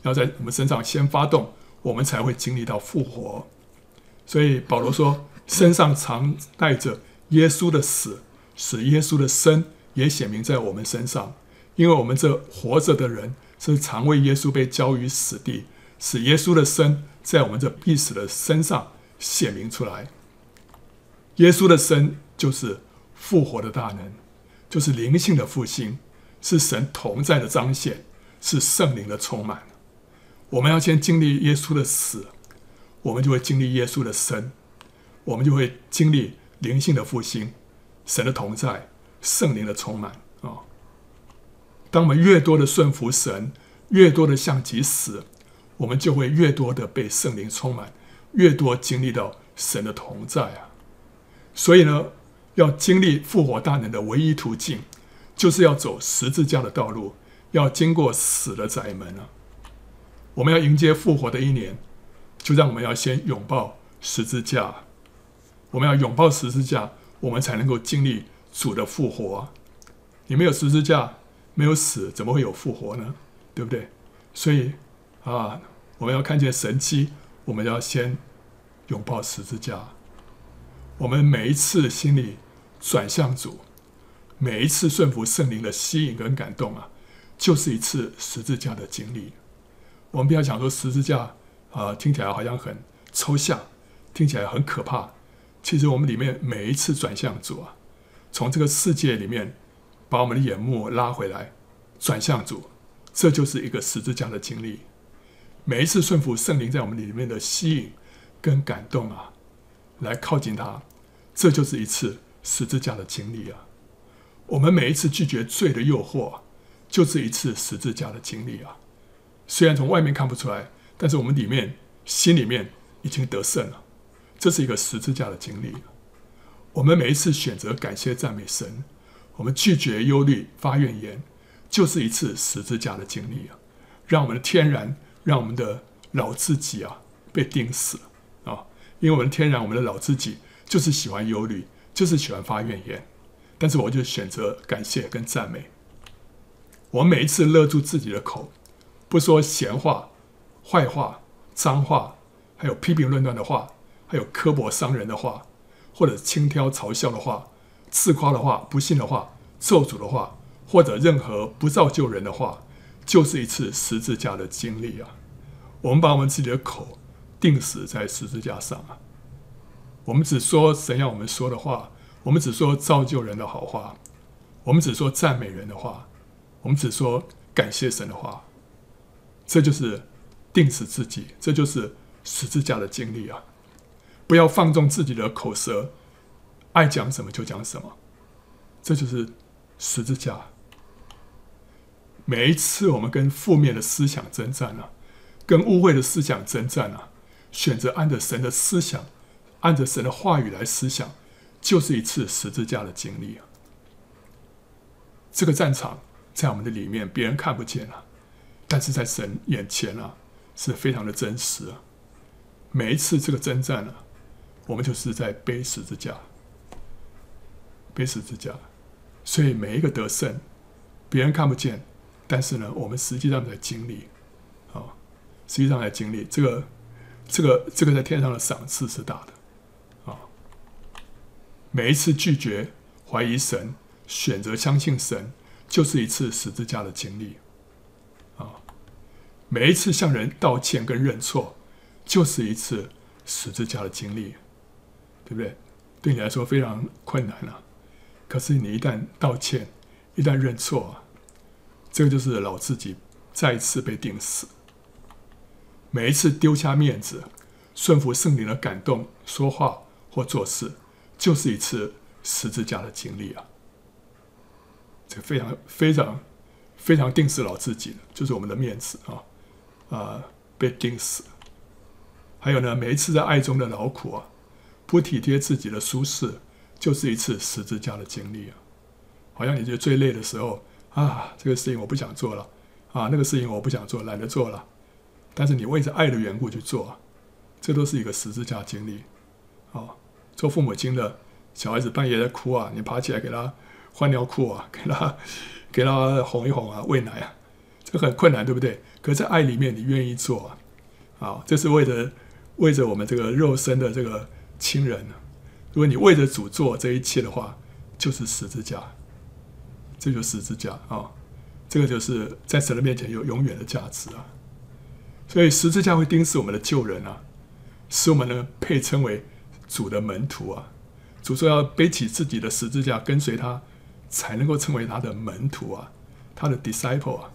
要在我们身上先发动，我们才会经历到复活。所以保罗说：“身上常带着耶稣的死，使耶稣的生也显明在我们身上。因为我们这活着的人是常为耶稣被交于死地，使耶稣的生在我们这必死的身上显明出来。耶稣的生。”就是复活的大能，就是灵性的复兴，是神同在的彰显，是圣灵的充满。我们要先经历耶稣的死，我们就会经历耶稣的生，我们就会经历灵性的复兴，神的同在，圣灵的充满啊！当我们越多的顺服神，越多的向己死，我们就会越多的被圣灵充满，越多经历到神的同在啊！所以呢，要经历复活大能的唯一途径，就是要走十字架的道路，要经过死的窄门啊！我们要迎接复活的一年，就让我们要先拥抱十字架。我们要拥抱十字架，我们才能够经历主的复活！你没有十字架，没有死，怎么会有复活呢？对不对？所以啊，我们要看见神迹，我们要先拥抱十字架。我们每一次心里。转向主，每一次顺服圣灵的吸引跟感动啊，就是一次十字架的经历。我们不要想说十字架啊、听起来好像很抽象，听起来很可怕。其实我们里面每一次转向主啊，从这个世界里面把我们的眼目拉回来，转向主，这就是一个十字架的经历。每一次顺服圣灵在我们里面的吸引跟感动啊，来靠近他，这就是一次。十字架的经历啊，我们每一次拒绝罪的诱惑，就是一次十字架的经历啊。虽然从外面看不出来，但是我们里面心里面已经得胜了，这是一个十字架的经历。我们每一次选择感谢赞美神，我们拒绝忧虑发怨言，就是一次十字架的经历啊。让我们的天然，让我们的老自己啊被钉死啊，因为我们天然，我们的老自己就是喜欢忧虑。就是喜欢发怨言，但是我就选择感谢跟赞美。我每一次勒住自己的口，不说闲话、坏话、脏话，还有批评论断的话，还有刻薄伤人的话，或者轻佻嘲笑的话、自夸的话、不信的话、咒诅的话，或者任何不造就人的话，就是一次十字架的经历啊！我们把我们自己的口钉死在十字架上啊！我们只说神要我们说的话，我们只说造就人的好话，我们只说赞美人的话，我们只说感谢神的话，这就是钉死自己，这就是十字架的经历啊！不要放纵自己的口舌，爱讲什么就讲什么，这就是十字架。每一次我们跟负面的思想征战啊，跟污秽的思想征战啊，选择按着神的思想，按着神的话语来思想，就是一次十字架的经历啊。这个战场在我们的里面，别人看不见啊，但是在神眼前啊，是非常的真实啊。每一次这个征战啊，我们就是在背十字架，背十字架，所以每一个得胜，别人看不见。但是呢，我们实际上在经历，啊，实际上在经历这个，这个，这个在天上的赏赐是大的，每一次拒绝怀疑神，选择相信神，就是一次十字架的经历，啊，每一次向人道歉跟认错，就是一次十字架的经历，对不对？对你来说非常困难啊，可是你一旦道歉，一旦认错。这个就是老自己再一次被钉死。每一次丢下面子，顺服圣灵的感动，说话或做事，就是一次十字架的经历啊！这非常非常非常钉死老自己，就是我们的面子啊啊，被钉死。还有呢，每一次在爱中的劳苦啊，不体贴自己的舒适，就是一次十字架的经历啊！好像你觉得最累的时候。啊，这个事情我不想做了，啊，那个事情我不想做，懒得做了。但是你为着爱的缘故去做，这都是一个十字架经历。啊，做父母亲的小孩子半夜在哭啊，你爬起来给他换尿裤啊，给他 给他哄一哄啊，喂奶啊，这很困难，对不对？可在爱里面，你愿意做啊，啊，这是为着为着我们这个肉身的这个亲人。如果你为着主做这一切的话，就是十字架。这就是十字架啊、这个就是在神的面前有永远的价值啊。所以十字架会钉死我们的旧人啊，使我们呢配称为主的门徒啊。主说要背起自己的十字架跟随他，才能够成为他的门徒啊，他的 disciple 啊。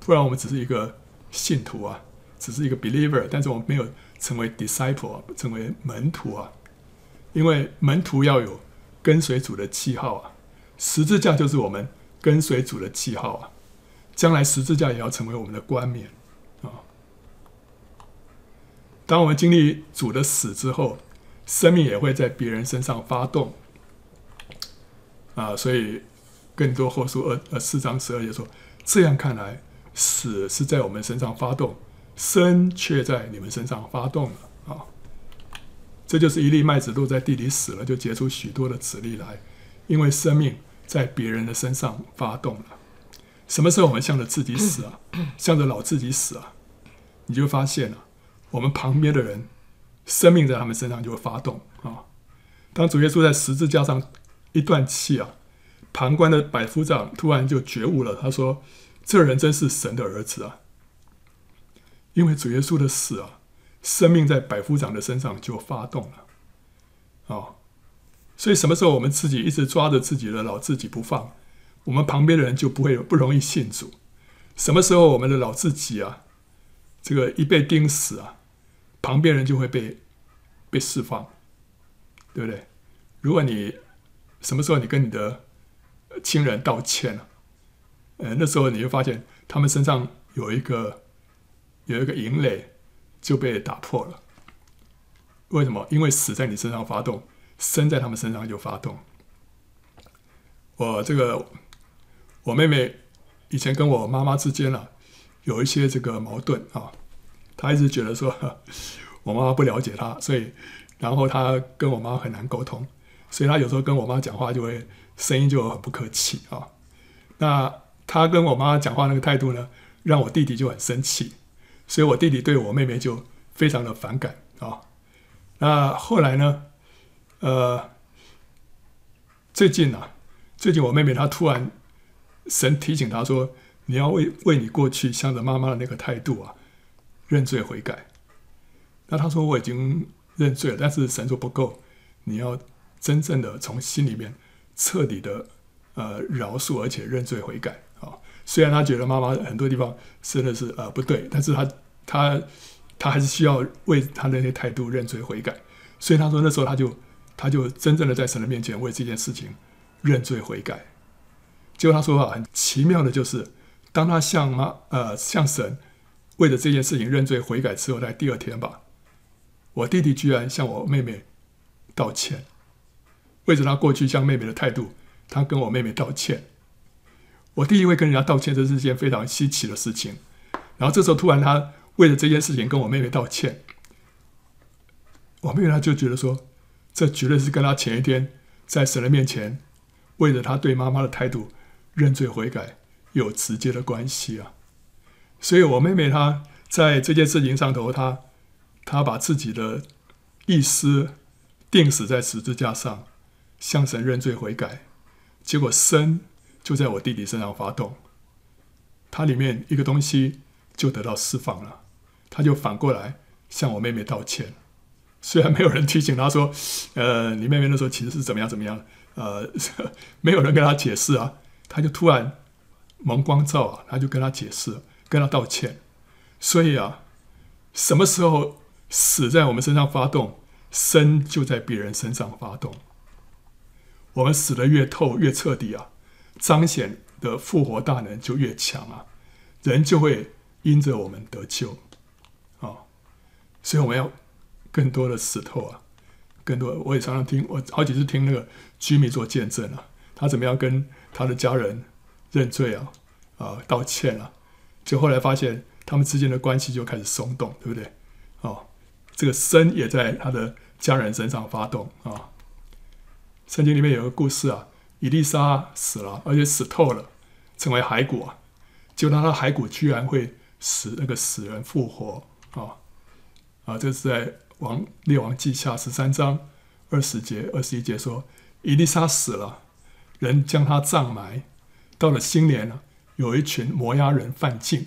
不然我们只是一个信徒啊，只是一个 believer，但是我们没有成为 disciple，啊成为门徒啊。因为门徒要有跟随主的记号啊，十字架就是我们。跟随主的记号啊，将来十字架也要成为我们的冠冕啊。当我们经历主的死之后，生命也会在别人身上发动啊。所以，更多后书二呃四章十二节说：“这样看来，死是在我们身上发动，生却在你们身上发动了啊。”这就是一粒麦子落在地里死了，就结出许多的子粒来，因为生命。在别人的身上发动了，什么时候我们向着自己死啊？向着老自己死啊？你就发现了，我们旁边的人生命在他们身上就会发动啊。当主耶稣在十字架上一断气啊，旁观的百夫长突然就觉悟了，他说：“这人真是神的儿子啊！”因为主耶稣的死啊，生命在百夫长的身上就发动了啊。所以，什么时候我们自己一直抓着自己的老自己不放，我们旁边的人就不会不容易信主。什么时候我们的老自己啊，这个一被钉死啊，旁边人就会被被释放，对不对？如果你什么时候你跟你的亲人道歉了，呃，那时候你就发现他们身上有一个有一个营垒就被打破了。为什么？因为死在你身上发动。生在他们身上就发动。我这个我妹妹以前跟我妈妈之间啊，有一些这个矛盾啊，他一直觉得说 我妈妈不了解他，所以然后他跟我妈很难沟通，所以他有时候跟我妈讲话就会声音就很不客气啊。那他跟我妈讲话那个态度呢，让我弟弟就很生气，所以我弟弟对我妹妹就非常的反感啊。那后来呢？呃，最近啊，最近我妹妹她突然，神提醒她说：“你要为为你过去向着妈妈的那个态度啊，认罪悔改。”那他说：“我已经认罪了，但是神说不够，你要真正的从心里面彻底的呃饶恕而且认罪悔改啊。虽然他觉得妈妈很多地方真的是呃不对，但是他他他还是需要为他那些态度认罪悔改。所以他说那时候他就他就真正的在神的面前为这件事情认罪悔改。结果他说啊，很奇妙的就是，当他向妈呃向神为了这件事情认罪悔改之后，在第二天吧，我弟弟居然向我妹妹道歉，为着他过去向妹妹的态度，他跟我妹妹道歉。我弟弟会跟人家道歉，这是件非常稀奇的事情。然后这时候突然他为了这件事情跟我妹妹道歉，我妹妹她就觉得说，这绝对是跟他前一天在神的面前为了他对妈妈的态度。认罪悔改有直接的关系啊，所以我妹妹她在这件事情上头，她她把自己的意思钉死在十字架上，向神认罪悔改，结果生就在我弟弟身上发动，他里面一个东西就得到释放了，他就反过来向我妹妹道歉，虽然没有人提醒他说，呃，你妹妹那时候其实是怎么样怎么样，呃，没有人跟他解释啊。他就突然蒙光照啊，他就跟他解释，跟他道歉。所以啊，什么时候死在我们身上发动，生就在别人身上发动。我们死得越透越彻底啊，彰显的复活大能就越强啊，人就会因着我们得救啊。所以我们要更多的死透啊，更多。我也常常听，我好几次听那个居民做见证啊，他怎么样跟。他的家人认罪啊，啊道歉了，就后来发现他们之间的关系就开始松动，对不对？哦，这个生也在他的家人身上发动啊。圣经里面有个故事啊，以丽莎死了，而且死透了，成为骸骨啊。就让他骸骨居然会使那个死人复活啊啊！这是在王列王记下十三章二十节、二十一节说，以丽莎死了。人将他葬埋，到了新年了，有一群摩押人犯境，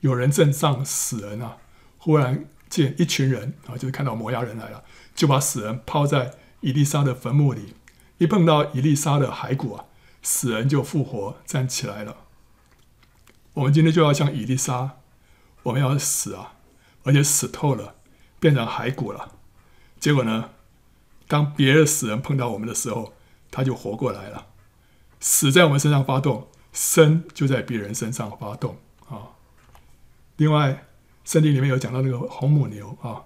有人正葬死人啊，忽然见一群人啊，就是看到摩押人来了，就把死人抛在伊丽莎的坟墓里，一碰到伊丽莎的骸骨啊，死人就复活站起来了。我们今天就要像伊丽莎，我们要死啊，而且死透了，变成骸骨了。结果呢，当别的死人碰到我们的时候，他就活过来了。死在我们身上发动，生就在别人身上发动啊。另外，圣经里面有讲到那个红母牛啊，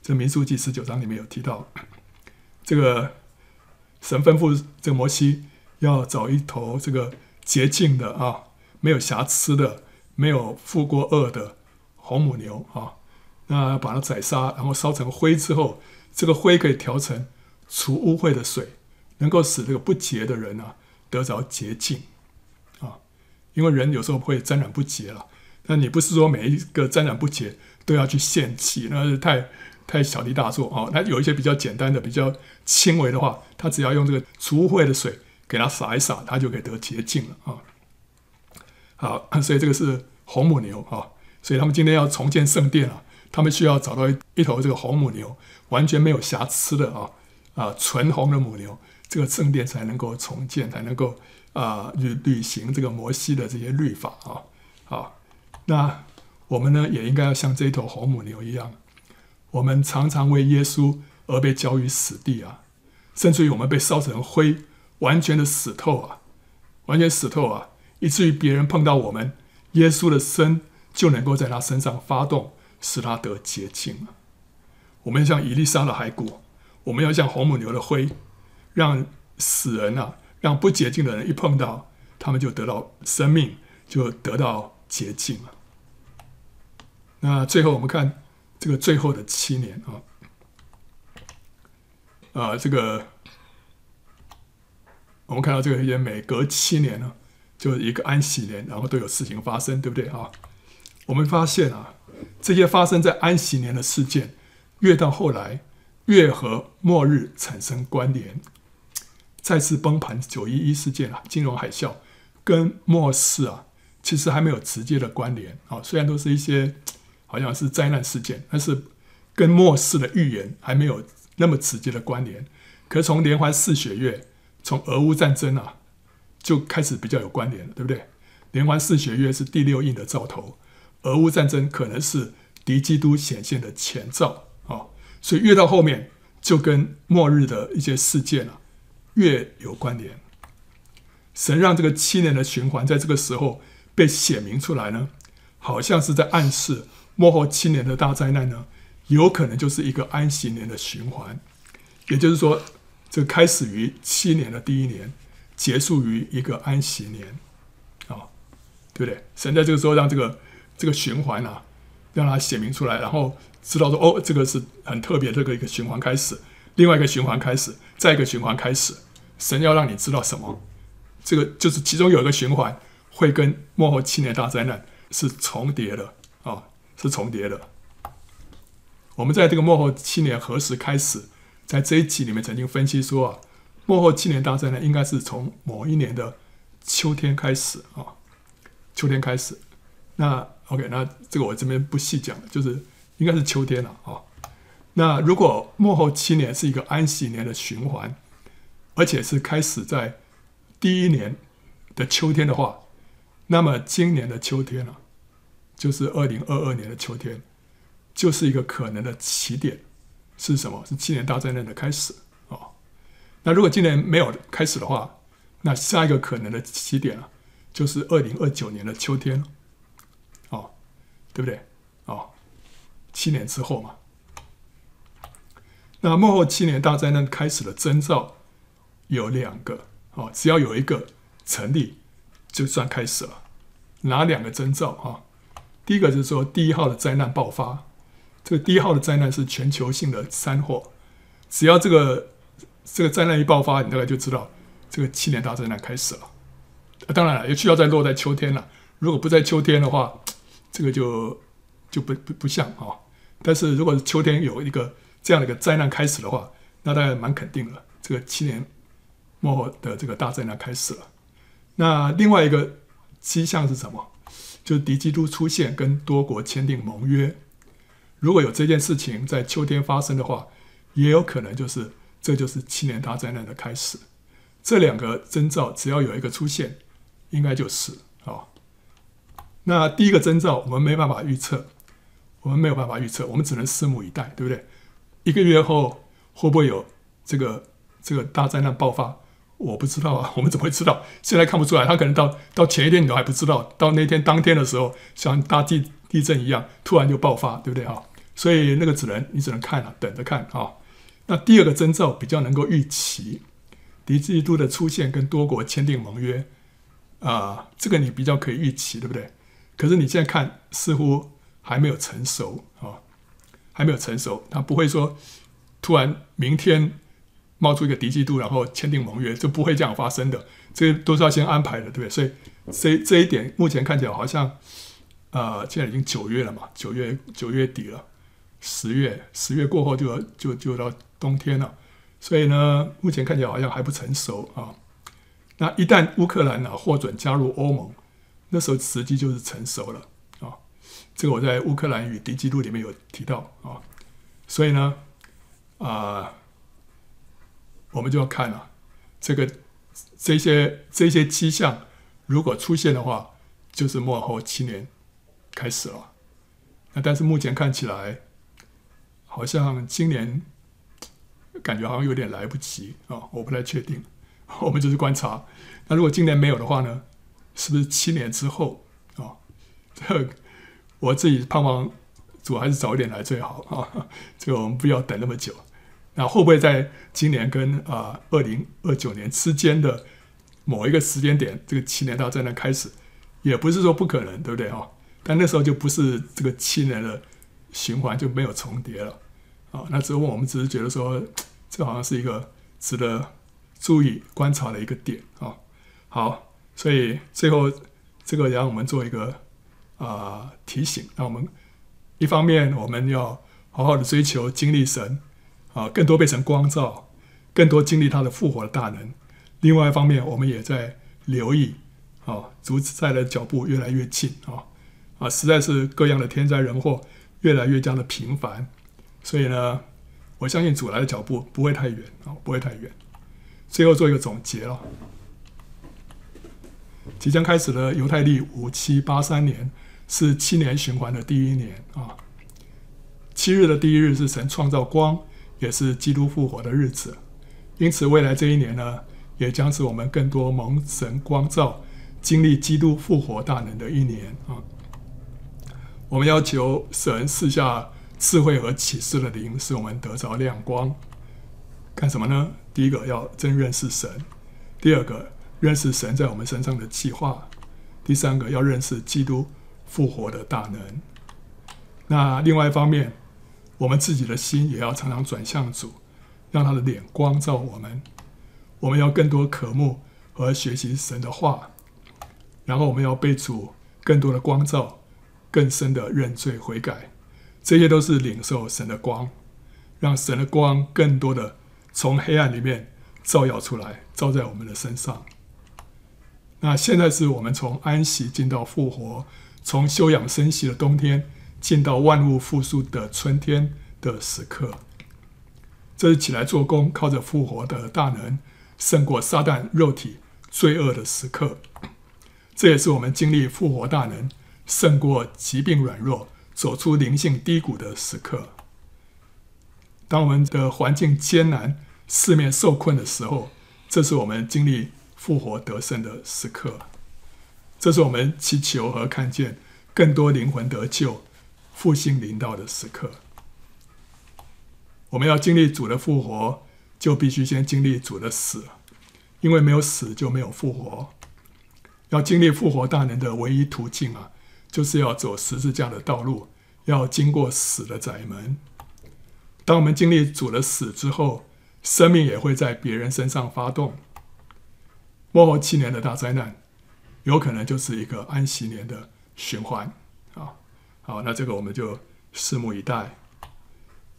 这民数记十九章里面有提到，这个神吩咐这个摩西要找一头这个洁净的啊，没有瑕疵的，没有负过恶的红母牛啊，那把它宰杀，然后烧成灰之后，这个灰可以调成除污秽的水，能够使这个不洁的人啊。得着洁净，因为人有时候会沾染不洁了。那你不是说每一个沾染不洁都要去献祭，那是太太小题大做啊。那有一些比较简单的、比较轻微的话，他只要用这个除污秽的水给他洒一洒，他就可以得洁净了啊。好，所以这个是红母牛啊。所以他们今天要重建圣殿啊，他们需要找到一一头这个红母牛，完全没有瑕疵的啊啊纯红的母牛。这个圣殿才能够重建，才能够啊履履行这个摩西的这些律法啊。好，那我们呢也应该要像这头红母牛一样，我们常常为耶稣而被交于死地啊，甚至于我们被烧成灰，完全的死透啊，完全死透啊，以至于别人碰到我们，耶稣的身就能够在他身上发动，使他得洁净啊。我们要像以利沙的骸骨，我们要像红母牛的灰。让死人啊，让不洁净的人一碰到，他们就得到生命，就得到洁净了。那最后我们看这个最后的七年啊，啊，这个我们看到这个也每隔七年呢，就一个安息年，然后都有事情发生，对不对啊？我们发现啊，这些发生在安息年的事件，越到后来越和末日产生关联。再次崩盘九一一事件啊，金融海啸跟末世啊，其实还没有直接的关联啊。虽然都是一些好像是灾难事件，但是跟末世的预言还没有那么直接的关联。可是从连环四血月，从俄乌战争啊，就开始比较有关联了，对不对？连环四血月是第六印的兆头，俄乌战争可能是敌基督显现的前兆啊、所以越到后面就跟末日的一些事件啊越有关联。神让这个七年的循环在这个时候被显明出来呢，好像是在暗示末后七年的大灾难呢，有可能就是一个安息年的循环，也就是说，这开始于七年的第一年，结束于一个安息年，啊、对不对？神在这个时候让这个这个循环啊，让它显明出来，然后知道说，哦，这个是很特别，这个一个循环开始，另外一个循环开始，再一个循环开始，神要让你知道什么？这个就是其中有一个循环会跟幕后七年大灾难是重叠的啊、是重叠的。我们在这个幕后七年何时开始？在这一集里面曾经分析说啊，幕后七年大灾难应该是从某一年的秋天开始啊、秋天开始。那 OK，那这个我这边不细讲了，就是应该是秋天了啊、那如果末后七年是一个安息年的循环，而且是开始在第一年的秋天的话，那么今年的秋天呢、啊，就是二零二二年的秋天，就是一个可能的起点，是什么？是七年大灾难的开始、哦。那如果今年没有开始的话，那下一个可能的起点啊，就是二零二九年的秋天，哦，对不对？哦，七年之后嘛。那幕后七年大灾难开始的征兆有两个。哦，只要有一个成立，就算开始了。哪两个征兆啊？第一个就是说，第一号的灾难爆发。这个第一号的灾难是全球性的山祸。只要这个这个灾难一爆发，你大概就知道这个七年大灾难开始了。当然了，也需要再落在秋天了。如果不在秋天的话，这个就就不不不像啊。但是如果是秋天有一个这样的一个灾难开始的话，那大概蛮肯定了。这个七年。末后的这个大灾难开始了。那另外一个迹象是什么？就是敌基督出现，跟多国签订盟约。如果有这件事情在秋天发生的话，也有可能就是这就是七年大灾难的开始。这两个征兆只要有一个出现，应该就是啊。那第一个征兆我们没办法预测，我们没有办法预测，我们只能拭目以待，对不对？一个月后会不会有这个这个大灾难爆发？我不知道啊，我们怎么会知道？现在看不出来，他可能到到前一天你都还不知道，到那天当天的时候，像大地地震一样，突然就爆发，对不对啊？所以那个只能你只能看了，等着看啊。那第二个征兆比较能够预期，敌基督的出现跟多国签订盟约啊，这个你比较可以预期，对不对？可是你现在看似乎还没有成熟啊，还没有成熟，他不会说突然明天。冒出一个敌基督，然后签订盟约，就不会这样发生的。这都是要先安排的，对不对？所以这这一点目前看起来好像，呃，现在已经九月了嘛，九月九月底了，十月十月过后就要就就到冬天了。所以呢，目前看起来好像还不成熟啊。那一旦乌克兰呢获准加入欧盟，那时候时机就是成熟了。这个我在乌克兰与敌基督里面有提到啊。所以呢，啊、我们就要看了、这个这些这些迹象，如果出现的话，就是末后七年开始了。那但是目前看起来，好像今年感觉好像有点来不及啊、我不太确定。我们就是观察。那如果今年没有的话呢？是不是七年之后啊、这我自己盼望主还是早一点来最好啊。这个我们不要等那么久。那会不会在今年跟啊二零二九年之间的某一个时间点，这个七年大灾难开始，也不是说不可能，对不对啊？但那时候就不是这个七年的循环就没有重叠了啊。那之后我们只是觉得说，这好像是一个值得注意观察的一个点啊。好，所以最后这个让我们做一个啊提醒，那我们一方面我们要好好的追求经历神。啊，更多被神光照，更多经历他的复活的大能。另外一方面，我们也在留意，啊，主再来的脚步越来越近啊，啊，实在是各样的天灾人祸越来越加的频繁。所以呢，我相信主来的脚步不会太远啊，不会太远。最后做一个总结了，即将开始的犹太历五七八三年是七年循环的第一年啊。七日的第一日是神创造光，也是基督复活的日子。因此，未来这一年呢，也将是我们更多蒙神光照、经历基督复活大能的一年啊。我们要求神赐下智慧和启示的灵，使我们得着亮光。干什么呢？第一个要真认识神；第二个，认识神在我们身上的计划；第三个，要认识基督复活的大能。那另外一方面，我们自己的心也要常常转向主，让他的脸光照我们。我们要更多渴慕和学习神的话，然后我们要被主更多的光照，更深的认罪悔改。这些都是领受神的光，让神的光更多的从黑暗里面照耀出来，照在我们的身上。那现在是我们从安息进到复活，从休养生息的冬天。进到万物复苏的春天的时刻，这是起来做工，靠着复活的大能，胜过撒旦肉体罪恶的时刻。这也是我们经历复活大能，胜过疾病软弱，走出灵性低谷的时刻。当我们的环境艰难，四面受困的时候，这是我们经历复活得胜的时刻。这是我们祈求和看见更多灵魂得救。复兴临到的时刻，我们要经历主的复活，就必须先经历主的死，因为没有死就没有复活。要经历复活大能的唯一途径啊，就是要走十字架的道路，要经过死的窄门。当我们经历主的死之后，生命也会在别人身上发动。末后七年的大灾难，有可能就是一个安息年的循环。啊好，那这个我们就拭目以待。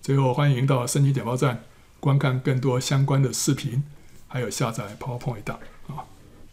最后，欢迎到圣经简报站观看更多相关的视频，还有下载 PowerPoint 档。